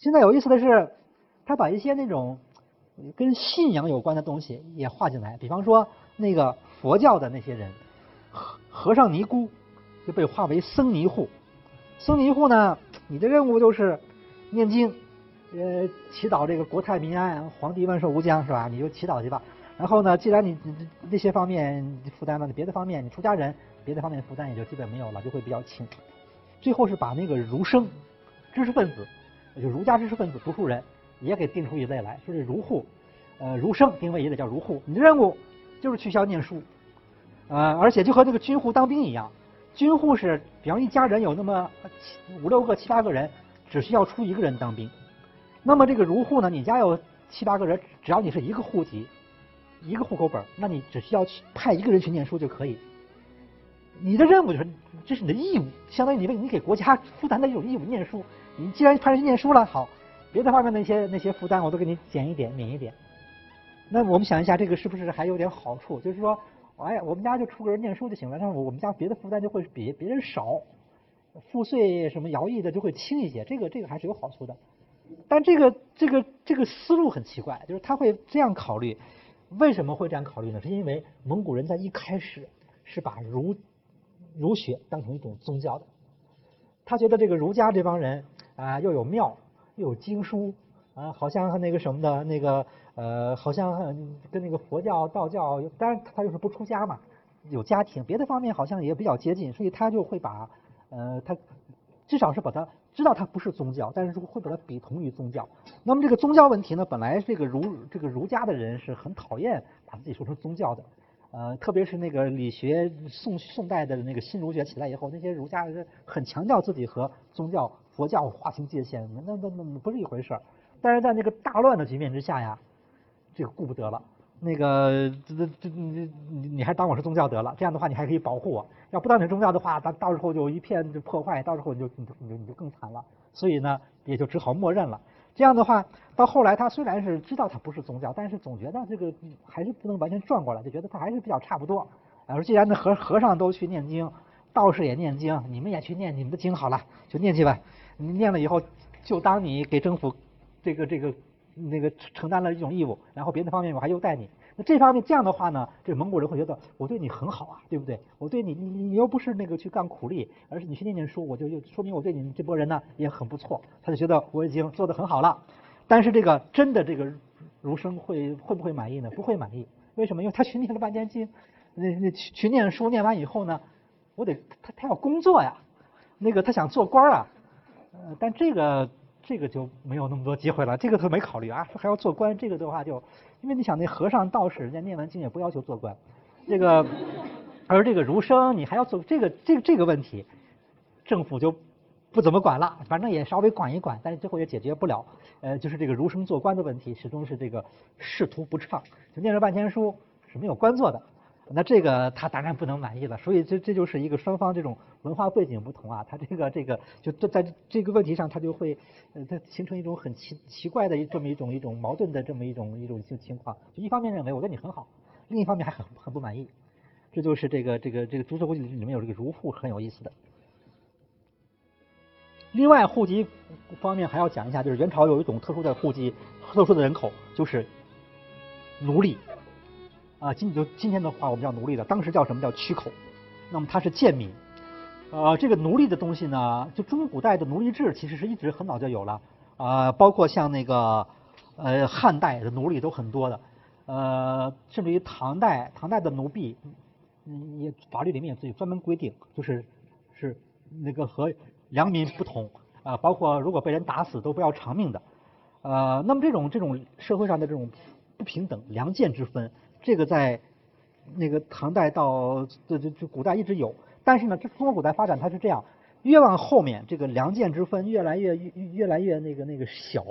现在有意思的是，他把一些那种跟信仰有关的东西也画进来，比方说那个佛教的那些人，和和尚尼姑就被划为僧尼户。僧尼户呢，你的任务就是念经，呃，祈祷这个国泰民安，皇帝万寿无疆，是吧？你就祈祷去吧。然后呢，既然你那些方面负担了，你别的方面，你出家人别的方面负担也就基本没有了，就会比较轻。最后是把那个儒生、知识分子，就儒家知识分子、读书人也给定出一类来，说是儒户，呃，儒生定位也得叫儒户。你的任务就是去校念书，呃，而且就和这个军户当兵一样，军户是比方一家人有那么七五六个、七八个人，只需要出一个人当兵。那么这个儒户呢，你家有七八个人，只要你是一个户籍、一个户口本，那你只需要去派一个人去念书就可以。你的任务就是，这是你的义务，相当于你为你给国家负担的一种义务。念书，你既然派人念书了，好，别的方面那些那些负担我都给你减一点、免一点。那我们想一下，这个是不是还有点好处？就是说，哎呀，我们家就出个人念书就行了，但是我们家别的负担就会比别人少，赋税什么徭役的就会轻一些，这个这个还是有好处的。但这个这个这个思路很奇怪，就是他会这样考虑，为什么会这样考虑呢？是因为蒙古人在一开始是把儒儒学当成一种宗教的，他觉得这个儒家这帮人啊，又有庙，又有经书啊，好像和那个什么的，那个呃，好像跟那个佛教、道教，当然他就是不出家嘛，有家庭，别的方面好像也比较接近，所以他就会把呃，他至少是把它知道它不是宗教，但是会把它比同于宗教。那么这个宗教问题呢，本来这个儒这个儒家的人是很讨厌把自己说成宗教的。呃，特别是那个理学，宋宋代的那个新儒学起来以后，那些儒家是很强调自己和宗教、佛教划清界限，那那那不是一回事儿。但是在那个大乱的局面之下呀，这个顾不得了。那个这这这你你你还当我是宗教得了？这样的话你还可以保护我。要不当你宗教的话，到到时候就一片就破坏，到时候你就你就你就你就更惨了。所以呢，也就只好默认了。这样的话，到后来他虽然是知道他不是宗教，但是总觉得这个还是不能完全转过来，就觉得他还是比较差不多。说既然那和和尚都去念经，道士也念经，你们也去念你们的经好了，就念去吧。你念了以后，就当你给政府这个这个那个承担了一种义务，然后别的方面我还优待你。那这方面这样的话呢，这蒙古人会觉得我对你很好啊，对不对？我对你，你你又不是那个去干苦力，而是你去念念书，我就就说明我对你这波人呢也很不错。他就觉得我已经做得很好了。但是这个真的这个儒生会会不会满意呢？不会满意。为什么？因为他去念了半天经，那那去去念书，念完以后呢，我得他他要工作呀，那个他想做官啊，呃，但这个这个就没有那么多机会了。这个他没考虑啊，还要做官，这个的话就。因为你想，那和尚道士，人家念完经也不要求做官，这个，而这个儒生，你还要做这个这个这个问题，政府就不怎么管了，反正也稍微管一管，但是最后也解决不了。呃，就是这个儒生做官的问题，始终是这个仕途不畅，就念了半天书是没有官做的。那这个他当然不能满意了，所以这这就是一个双方这种文化背景不同啊，他这个这个就在这个问题上，他就会呃，它形成一种很奇奇怪的这么一种一种矛盾的这么一种一种情情况。就一方面认为我对你很好，另一方面还很很不满意，这就是这个这个这个诸子户里面有这个儒户很有意思的。另外户籍方面还要讲一下，就是元朝有一种特殊的户籍特殊的人口，就是奴隶。啊，今就今天的话，我们叫奴隶的，当时叫什么叫驱口？那么它是贱民。呃，这个奴隶的东西呢，就中国古代的奴隶制其实是一直很早就有了。啊，包括像那个呃汉代的奴隶都很多的。呃，甚至于唐代，唐代的奴婢，嗯，也法律里面也自己专门规定，就是是那个和良民不同啊，包括如果被人打死都不要偿命的。呃，那么这种这种社会上的这种不平等、良贱之分。这个在那个唐代到这这这古代一直有，但是呢，这中国古代发展它是这样，越往后面这个良贱之分越来越越越来越那个那个小。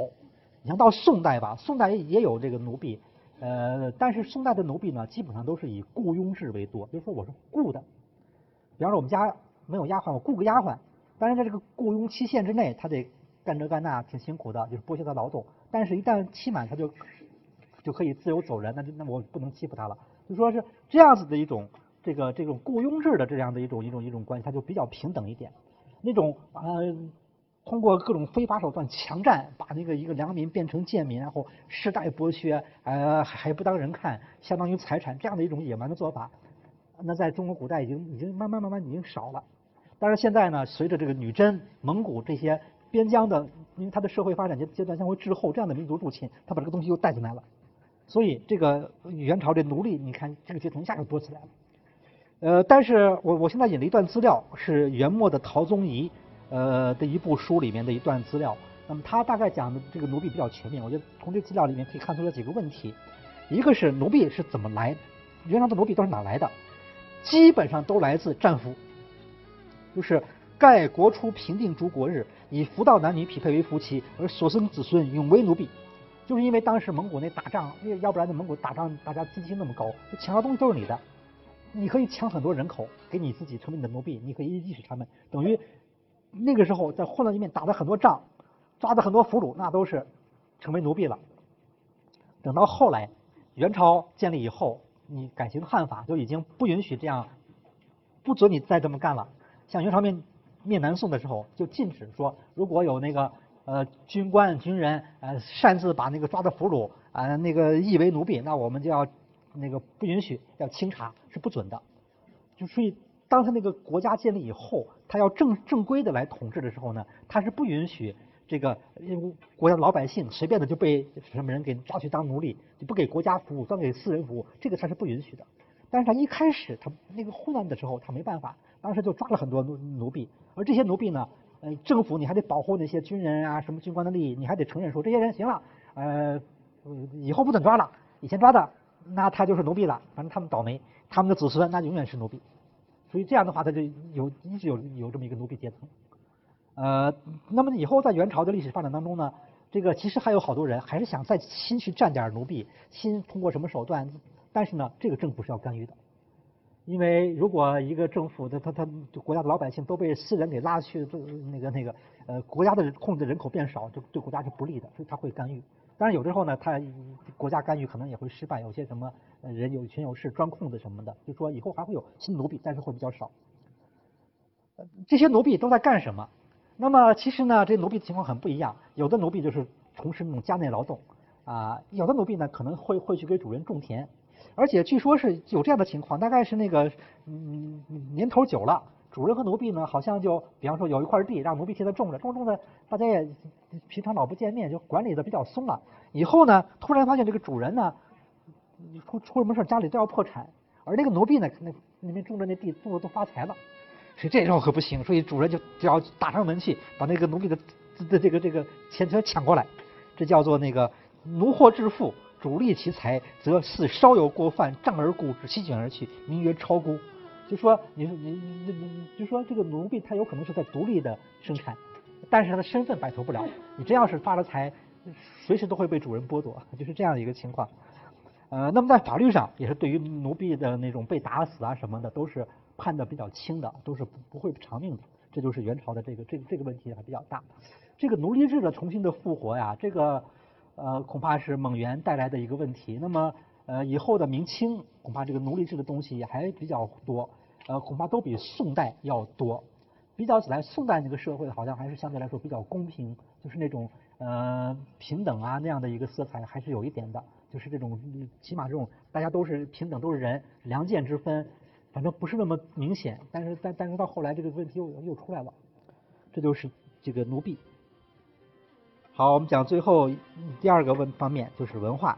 你像到宋代吧，宋代也有这个奴婢，呃，但是宋代的奴婢呢，基本上都是以雇佣制为多，就是说我是雇的，比方说我们家没有丫鬟，我雇个丫鬟，当然在这个雇佣期限之内，他得干这干那，挺辛苦的，就是剥削他劳动，但是一旦期满，他就。就可以自由走人，那就那我不能欺负他了。就说是这样子的一种这个这种雇佣制的这样的一种一种一种关系，它就比较平等一点。那种呃通过各种非法手段强占，把那个一个良民变成贱民，然后世代剥削，呃，还不当人看，相当于财产，这样的一种野蛮的做法，那在中国古代已经已经慢慢慢慢已经少了。但是现在呢，随着这个女真、蒙古这些边疆的，因为它的社会发展阶阶段相会滞后，这样的民族入侵，它把这个东西又带进来了。所以这个元朝这奴隶，你看这个阶层一下就多起来了。呃，但是我我现在引了一段资料，是元末的陶宗仪呃的一部书里面的一段资料。那么他大概讲的这个奴婢比较全面，我觉得从这资料里面可以看出来几个问题。一个是奴婢是怎么来，元朝的奴婢都是哪来的？基本上都来自战俘，就是盖国初平定诸国日，以夫道男女匹配为夫妻，而所生子孙永为奴婢。就是因为当时蒙古那打仗，那要不然那蒙古打仗大家积极性那么高，抢的东西都是你的，你可以抢很多人口给你自己成为你的奴婢，你可以意识他们，等于那个时候在混乱里面打了很多仗，抓的很多俘虏，那都是成为奴婢了。等到后来元朝建立以后，你改行汉法就已经不允许这样，不准你再这么干了。像元朝灭灭南宋的时候，就禁止说如果有那个。呃，军官、军人，呃，擅自把那个抓的俘虏啊，那个译为奴婢，那我们就要那个不允许，要清查，是不准的。就所以，当他那个国家建立以后，他要正正规的来统治的时候呢，他是不允许这个国家老百姓随便的就被什么人给抓去当奴隶，就不给国家服务，专给私人服务，这个他是不允许的。但是他一开始他那个混乱的时候，他没办法，当时就抓了很多奴奴婢，而这些奴婢呢。呃，政府你还得保护那些军人啊，什么军官的利益，你还得承认说这些人行了，呃，以后不准抓了，以前抓的那他就是奴婢了，反正他们倒霉，他们的子孙那永远是奴婢，所以这样的话他就有一直有有这么一个奴婢阶层，呃，那么以后在元朝的历史发展当中呢，这个其实还有好多人还是想再新去占点奴婢，新通过什么手段，但是呢，这个政府是要干预的。因为如果一个政府的他他国家的老百姓都被私人给拉去，那个那个呃国家的控制人口变少，就对国家是不利的，所以他会干预。当然有时候呢，他国家干预可能也会失败，有些什么人有权有势专控的什么的，就说以后还会有新奴婢，但是会比较少。这些奴婢都在干什么？那么其实呢，这奴婢的情况很不一样，有的奴婢就是从事那种家内劳动啊，有的奴婢呢可能会会去给主人种田。而且据说是有这样的情况，大概是那个嗯年头久了，主人和奴婢呢好像就，比方说有一块地让奴婢替他种着，种种的，大家也平常老不见面，就管理的比较松了。以后呢，突然发现这个主人呢出出什么事家里都要破产，而那个奴婢呢，那那边种着那地种的都发财了，所以这时候可不行，所以主人就就要打上门去把那个奴婢的的这个这个钱全抢过来，这叫做那个奴货致富。主力其财，则似稍有过犯，杖而固之，席卷而去，名曰超估。就说你你你你，就说这个奴婢他有可能是在独立的生产，但是他的身份摆脱不了。你真要是发了财，随时都会被主人剥夺，就是这样的一个情况。呃，那么在法律上也是对于奴婢的那种被打死啊什么的，都是判的比较轻的，都是不不会偿命的。这就是元朝的这个这个这个问题还比较大。这个奴隶制的重新的复活呀，这个。呃，恐怕是蒙元带来的一个问题。那么，呃，以后的明清恐怕这个奴隶制的东西还比较多，呃，恐怕都比宋代要多。比较起来，宋代那个社会好像还是相对来说比较公平，就是那种呃平等啊那样的一个色彩还是有一点的，就是这种起码这种大家都是平等，都是人，良贱之分，反正不是那么明显。但是但但是到后来这个问题又又出来了，这就是这个奴婢。好，我们讲最后第二个问方面就是文化。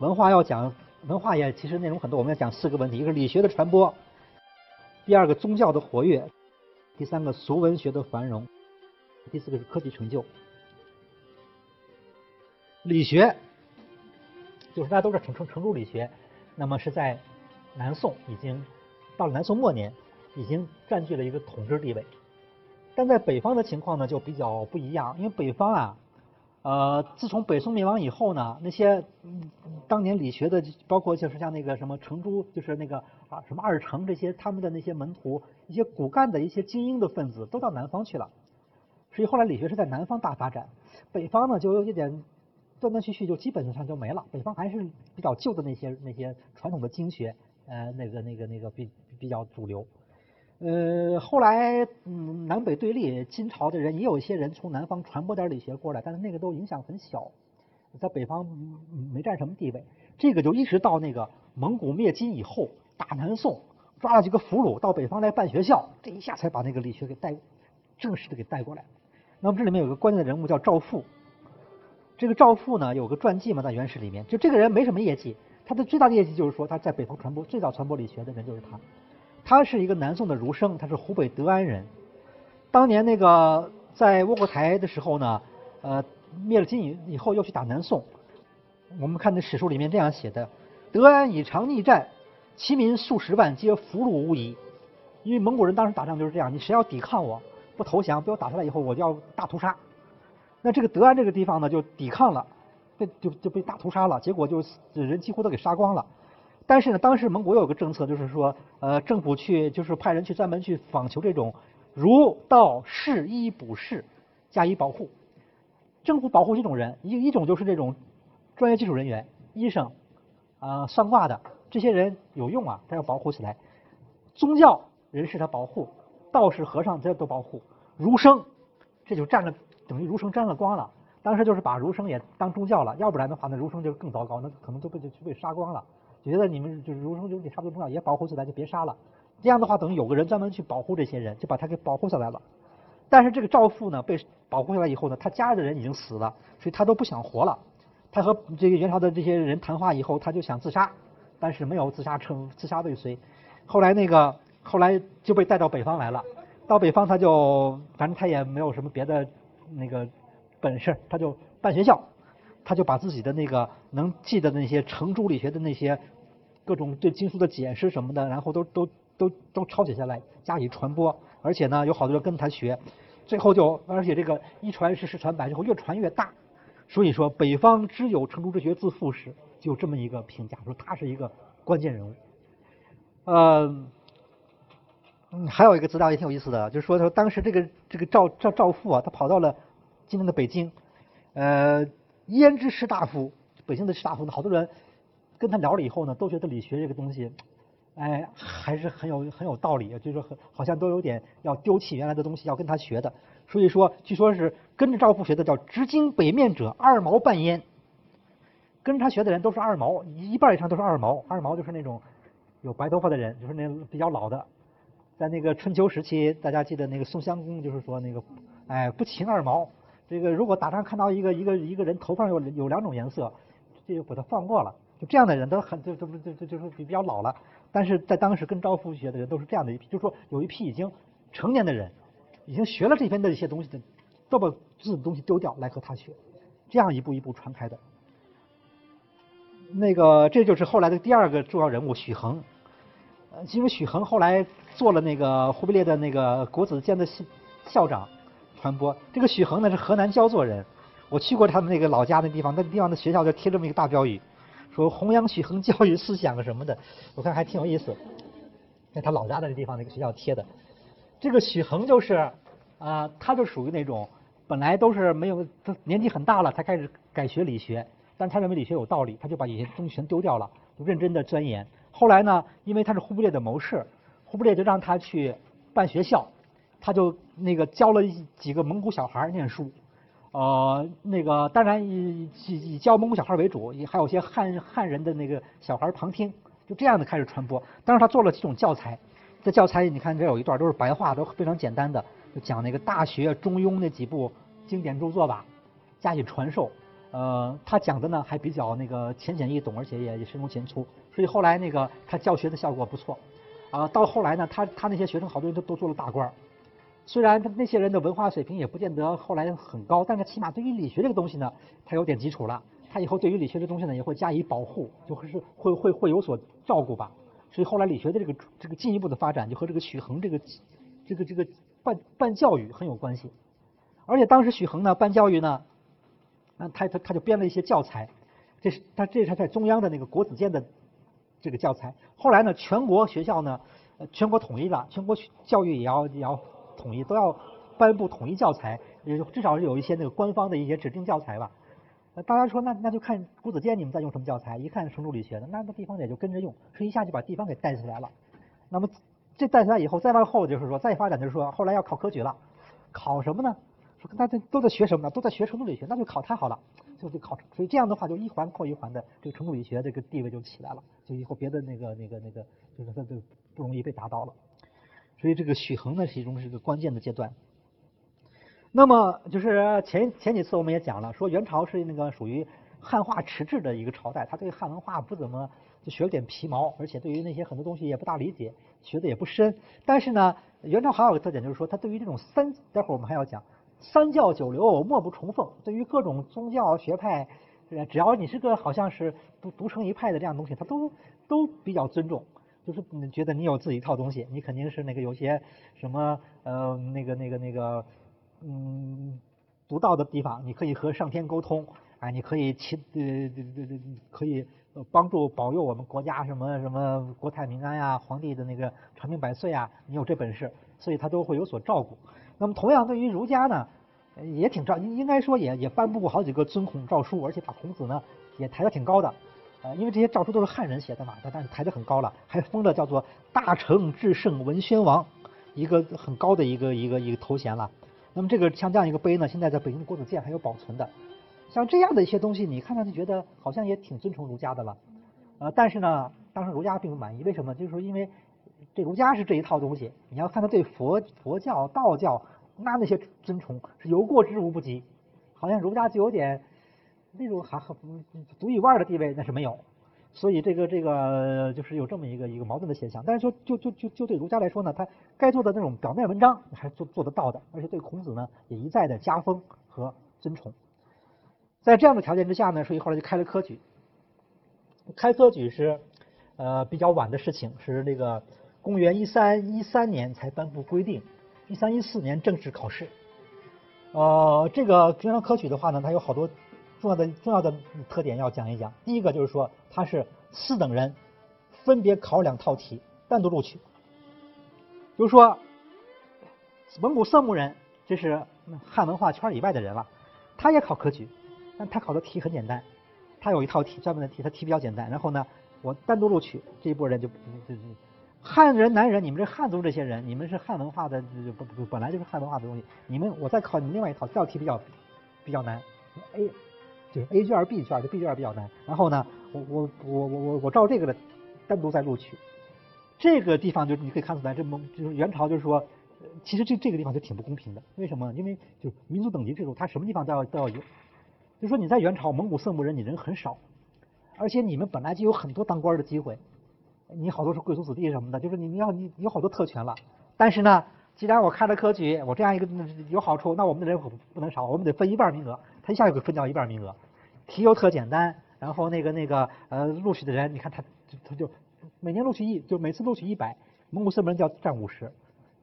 文化要讲文化也其实内容很多，我们要讲四个问题：一个是理学的传播，第二个宗教的活跃，第三个俗文学的繁荣，第四个是科技成就。理学就是大家都是程程程朱理学，那么是在南宋已经到了南宋末年，已经占据了一个统治地位。但在北方的情况呢就比较不一样，因为北方啊。呃，自从北宋灭亡以后呢，那些嗯当年理学的，包括就是像那个什么程朱，就是那个啊什么二程这些，他们的那些门徒，一些骨干的一些精英的分子，都到南方去了。所以后来理学是在南方大发展，北方呢就有一点断断续续，就基本上就没了。北方还是比较旧的那些那些传统的经学，呃，那个那个那个比比较主流。呃，后来嗯南北对立，金朝的人也有一些人从南方传播点理学过来，但是那个都影响很小，在北方没占什么地位。这个就一直到那个蒙古灭金以后，打南宋，抓了几个俘虏到北方来办学校，这一下才把那个理学给带正式的给带过来。那么这里面有个关键的人物叫赵复，这个赵复呢有个传记嘛，在原始里面，就这个人没什么业绩，他的最大的业绩就是说他在北方传播最早传播理学的人就是他。他是一个南宋的儒生，他是湖北德安人。当年那个在窝阔台的时候呢，呃，灭了金以以后又去打南宋。我们看那史书里面这样写的：德安以长逆战，其民数十万，皆俘虏无疑。因为蒙古人当时打仗就是这样，你谁要抵抗我？不投降，被我打下来以后，我就要大屠杀。那这个德安这个地方呢，就抵抗了，被就就被大屠杀了，结果就人几乎都给杀光了。但是呢，当时蒙古有个政策，就是说，呃，政府去就是派人去专门去访求这种儒道士医卜士加以保护。政府保护这种人，一一种就是这种专业技术人员，医生啊，算卦的这些人有用啊，他要保护起来。宗教人士他保护。道士、和尚这都保护，儒生这就占了，等于儒生沾了光了。当时就是把儒生也当宗教了，要不然的话，那儒生就更糟糕，那可能都被就被杀光了。觉得你们就是儒生就也差不多重要，也保护起来就别杀了。这样的话，等于有个人专门去保护这些人，就把他给保护下来了。但是这个赵父呢，被保护下来以后呢，他家里的人已经死了，所以他都不想活了。他和这个元朝的这些人谈话以后，他就想自杀，但是没有自杀成，自杀未遂。后来那个。后来就被带到北方来了，到北方他就反正他也没有什么别的那个本事，他就办学校，他就把自己的那个能记得那些程朱理学的那些各种对经书的解释什么的，然后都都都都抄写下来加以传播，而且呢有好多人跟他学，最后就而且这个一传十十传百，之后越传越大，所以说北方只有程朱之学自负史，就这么一个评价，说他是一个关键人物，呃。嗯，还有一个资料也挺有意思的，就是说说当时这个这个赵赵赵父啊，他跑到了今天的北京，呃，胭脂士大夫，北京的士大夫呢，好多人跟他聊了以后呢，都觉得理学这个东西，哎，还是很有很有道理，就是说很好像都有点要丢弃原来的东西，要跟他学的。所以说，据说是跟着赵父学的叫直经北面者二毛半焉，跟着他学的人都是二毛，一半以上都是二毛，二毛就是那种有白头发的人，就是那比较老的。在那个春秋时期，大家记得那个宋襄公，就是说那个，哎，不擒二毛。这个如果打仗看到一个一个一个人头发有有两种颜色，这就把他放过了。就这样的人都很，就就就就就是比比较老了。但是在当时跟招夫学的人都是这样的一批，就是说有一批已经成年的人，已经学了这边的一些东西的，都把自己的东西丢掉来和他学，这样一步一步传开的。那个这就是后来的第二个重要人物许衡。呃因为许衡后来做了那个忽必烈的那个国子监的校校长，传播。这个许衡呢是河南焦作人，我去过他们那个老家那地方，那个地方的学校就贴这么一个大标语，说弘扬许衡教育思想什么的，我看还挺有意思。在他老家的那地方那个学校贴的，这个许衡就是啊，他就属于那种本来都是没有，他年纪很大了才开始改学理学，但他认为理学有道理，他就把以前东西全丢掉了，就认真的钻研。后来呢，因为他是忽必烈的谋士，忽必烈就让他去办学校，他就那个教了几个蒙古小孩念书，呃，那个当然以以教蒙古小孩为主，也还有些汉汉人的那个小孩旁听，就这样的开始传播。当时他做了几种教材，这教材你看这有一段都是白话，都非常简单的，就讲那个《大学》《中庸》那几部经典著作吧，加以传授。呃，他讲的呢还比较那个浅显易懂，而且也也深入浅出，所以后来那个他教学的效果不错。啊，到后来呢，他他那些学生好多人都都做了大官儿。虽然他那些人的文化水平也不见得后来很高，但是起码对于理学这个东西呢，他有点基础了。他以后对于理学这东西呢，也会加以保护，就会是会会会有所照顾吧。所以后来理学的这个这个进一步的发展，就和这个许衡这个这个这个办办教育很有关系。而且当时许衡呢办教育呢。那他他他就编了一些教材，这是他这是他在中央的那个国子监的这个教材。后来呢，全国学校呢，全国统一了，全国教育也要也要统一，都要颁布统一教材，也就至少是有一些那个官方的一些指定教材吧。大家说那那就看国子监你们在用什么教材，一看是程朱理学的，那那地方也就跟着用，所以一下就把地方给带起来了。那么这带起来以后，再往后就是说再发展就是说，后来要考科举了，考什么呢？说大家都在学什么呢？都在学程朱理学，那就考它好了，就就考。所以这样的话，就一环扣一环的，这个程朱理学这个地位就起来了，就以后别的那个那个那个，就是它就不容易被打倒了。所以这个许衡呢，其中是一个关键的阶段。那么就是前前几次我们也讲了，说元朝是那个属于汉化迟滞的一个朝代，他对汉文化不怎么就学了点皮毛，而且对于那些很多东西也不大理解，学的也不深。但是呢，元朝还有个特点就是说，他对于这种三，待会儿我们还要讲三教九流莫不崇奉，对于各种宗教学派，只要你是个好像是独独成一派的这样东西，他都都比较尊重。就是你觉得你有自己一套东西，你肯定是那个有些什么呃那个那个那个嗯独到的地方，你可以和上天沟通，哎，你可以祈呃这这可以帮助保佑我们国家什么什么国泰民安呀，皇帝的那个长命百岁啊，你有这本事，所以他都会有所照顾。那么同样对于儒家呢，也挺照，应该说也也颁布过好几个尊孔诏书，而且把孔子呢也抬得挺高的。呃，因为这些诏书都是汉人写的嘛，但但是抬得很高了，还封了叫做大成至圣文宣王，一个很高的一个一个一个头衔了。那么这个像这样一个碑呢，现在在北京的国子监还有保存的。像这样的一些东西，你看上去觉得好像也挺尊崇儒家的了。呃，但是呢，当时儒家并不满意，为什么？就是说因为这儒家是这一套东西，你要看他对佛佛教、道教那那些尊崇是有过之无不及，好像儒家就有点。那种还很独一无二的地位那是没有，所以这个这个就是有这么一个一个矛盾的现象。但是说就就就就对儒家来说呢，他该做的那种表面文章还做做得到的，而且对孔子呢也一再的加封和尊崇。在这样的条件之下呢，所以后来就开了科举。开科举是呃比较晚的事情，是这个公元一三一三年才颁布规定，一三一四年正式考试。呃，这个中央科举的话呢，它有好多。重要的重要的特点要讲一讲。第一个就是说，它是四等人分别考两套题，单独录取。比如说，蒙古色目人，这是汉文化圈以外的人了，他也考科举，但他考的题很简单，他有一套题专门的题，他题比较简单。然后呢，我单独录取这一波人就就就汉人男人，你们这汉族这些人，你们是汉文化的，不不本来就是汉文化的东西，你们我再考你们另外一套，这道题比较比较难，A。就 A 卷 B 卷，这 B 卷比较难。然后呢，我我我我我我照这个的单独再录取。这个地方就你可以看出来，这蒙就是元朝就是说，其实这这个地方就挺不公平的。为什么？因为就民族等级制度，它什么地方都要都要有。就说你在元朝蒙古色目人，你人很少，而且你们本来就有很多当官的机会，你好多是贵族子弟什么的，就是你你要你有好多特权了。但是呢，既然我开了科举，我这样一个有好处，那我们的人不能少，我们得分一半名额。他一下就给分掉一半名额。题又特简单，然后那个那个呃录取的人，你看他他就每年录取一，就每次录取一百，蒙古色目人就要占五十。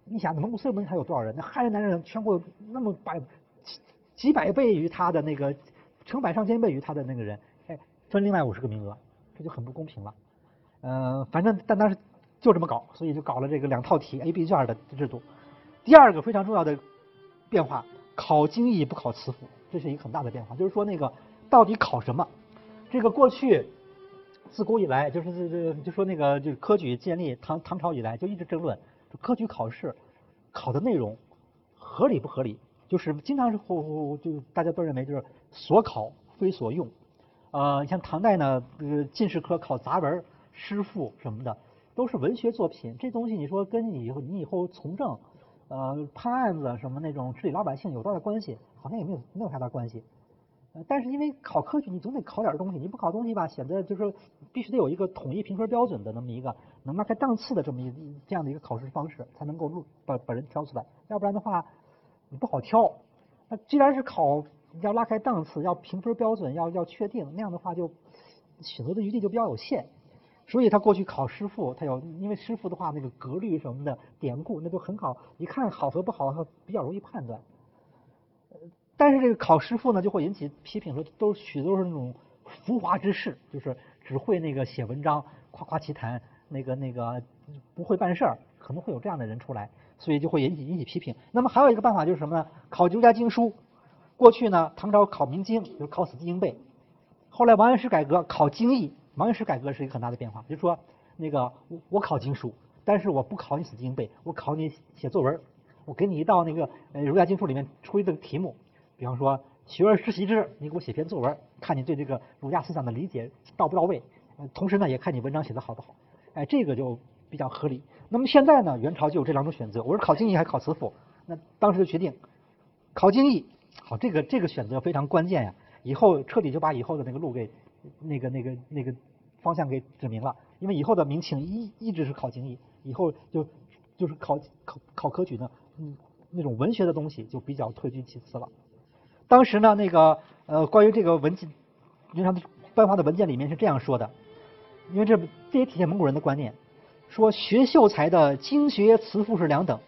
你想蒙古色目人还有多少人？那汉人男人全国那么百几几百倍于他的那个成百上千倍于他的那个人，哎，分另外五十个名额，这就很不公平了。呃，反正但当时就这么搞，所以就搞了这个两套题 A、B 卷的制度。第二个非常重要的变化，考经义不考词赋，这是一个很大的变化，就是说那个。到底考什么？这个过去自古以来，就是这这就说那个就是科举建立唐唐朝以来就一直争论，科举考试考的内容合理不合理？就是经常是后就大家都认为就是所考非所用。呃，像唐代呢，呃进士科考杂文、诗赋什么的，都是文学作品。这东西你说跟你以后你以后从政，呃判案子什么那种治理老百姓有多大关系？好像也没有没有太大关系。但是因为考科举，你总得考点东西，你不考东西吧，显得就是说必须得有一个统一评分标准的那么一个能拉开档次的这么一这样的一个考试方式，才能够录把把人挑出来。要不然的话，你不好挑。那既然是考要拉开档次，要评分标准要要确定，那样的话就选择的余地就比较有限。所以他过去考诗赋，他有因为诗赋的话那个格律什么的典故那都很好，一看好和不好比较容易判断。但是这个考诗赋呢，就会引起批评，说都许多是那种浮华之士，就是只会那个写文章，夸夸其谈，那个那个不会办事儿，可能会有这样的人出来，所以就会引起引起批评。那么还有一个办法就是什么呢？考儒家经书。过去呢，唐朝考明经，就是考死记硬背。后来王安石改革，考经义。王安石改革是一个很大的变化，就是说那个我我考经书，但是我不考你死记硬背，我考你写作文。我给你一道那个呃儒家经书里面出一个题目，比方说“学而时习之”，你给我写篇作文，看你对这个儒家思想的理解到不到位。同时呢，也看你文章写的好不好。哎，这个就比较合理。那么现在呢，元朝就有这两种选择，我是考经义还是考辞赋？那当时就决定考经义。好，这个这个选择非常关键呀，以后彻底就把以后的那个路给那个那个那个方向给指明了。因为以后的明清一一直是考经义，以后就就是考考考科举呢。嗯，那种文学的东西就比较退居其次了。当时呢，那个呃，关于这个文件，元朝颁发的文件里面是这样说的，因为这这也体现蒙古人的观念，说学秀才的经学辞赋是两等，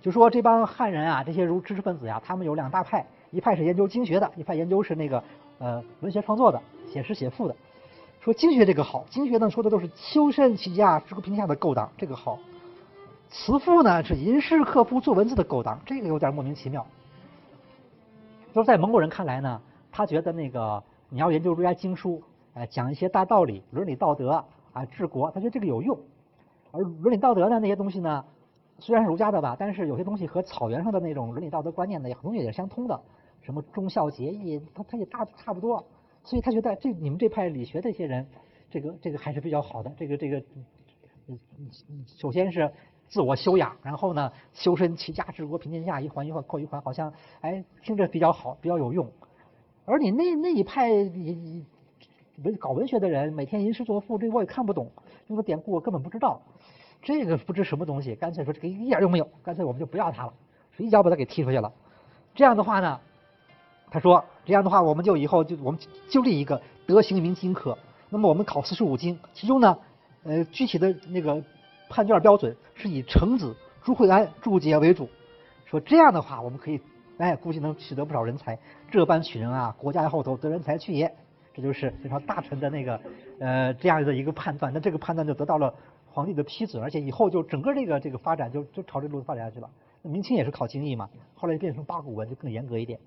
就说这帮汉人啊，这些如知识分子呀，他们有两大派，一派是研究经学的，一派研究是那个呃文学创作的，写诗写赋的。说经学这个好，经学呢说的都是修身齐家治国平天下的勾当，这个好。慈父呢是吟诗刻赋做文字的勾当，这个有点莫名其妙。就是在蒙古人看来呢，他觉得那个你要研究儒家经书，哎，讲一些大道理、伦理道德啊，治国，他觉得这个有用。而伦理道德的那些东西呢，虽然是儒家的吧，但是有些东西和草原上的那种伦理道德观念呢，很多东西也是相通的，什么忠孝节义，他他也大差不多。所以他觉得这你们这派理学的一些人，这个这个还是比较好的。这个这个，首先是。自我修养，然后呢，修身齐家治国平天下，一环一环扣一环，好像哎听着比较好，比较有用。而你那那一派文搞文学的人，每天吟诗作赋，这我也看不懂，那个典故我根本不知道，这个不知什么东西，干脆说这个一点用没有，干脆我们就不要他了，一脚把他给踢出去了。这样的话呢，他说这样的话，我们就以后就我们就立一个德行明经科，那么我们考四书五经，其中呢，呃，具体的那个。判卷标准是以程子、朱惠安注解为主，说这样的话，我们可以哎，估计能取得不少人才。这般取人啊，国家后头得人才去也。这就是非常大臣的那个呃这样的一个判断。那这个判断就得到了皇帝的批准，而且以后就整个这个这个发展就就朝这路子发展下去了。那明清也是考经义嘛，后来变成八股文，就更严格一点。